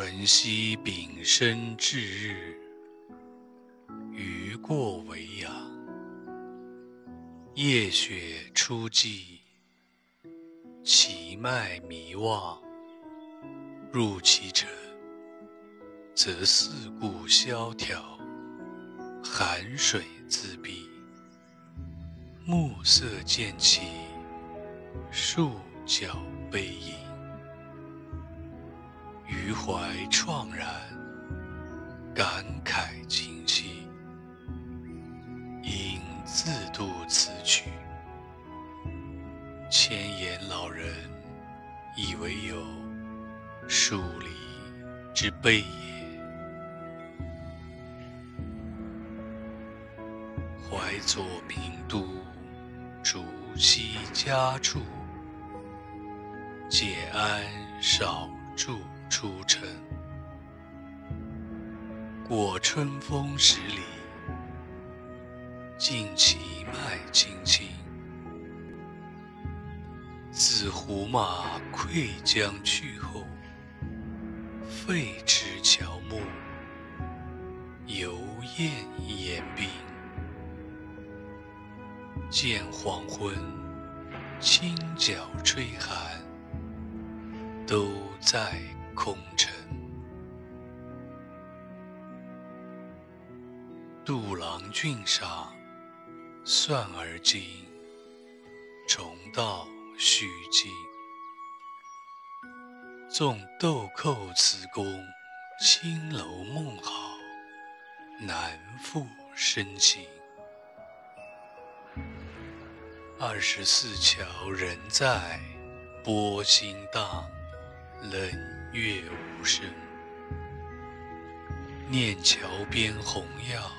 淳熙丙申至日，余过为阳。夜雪初霁，其脉弥望。入其城，则四顾萧条，寒水自闭。暮色渐起，数角悲吟。余怀怆然，感慨清戚，应自度此曲。千言老人，以为有数理之备也。怀左名都，逐溪家处，解鞍少驻。出城，过春风十里，尽其脉青青。自胡马溃将去后，废池乔木，犹厌言兵。见黄昏，清角吹寒，都在。空城，杜郎郡上，算而今，重蹈虚境。纵豆蔻此宫，青楼梦好，难复深情。二十四桥人在，波心荡，冷。月无声，念桥边红药，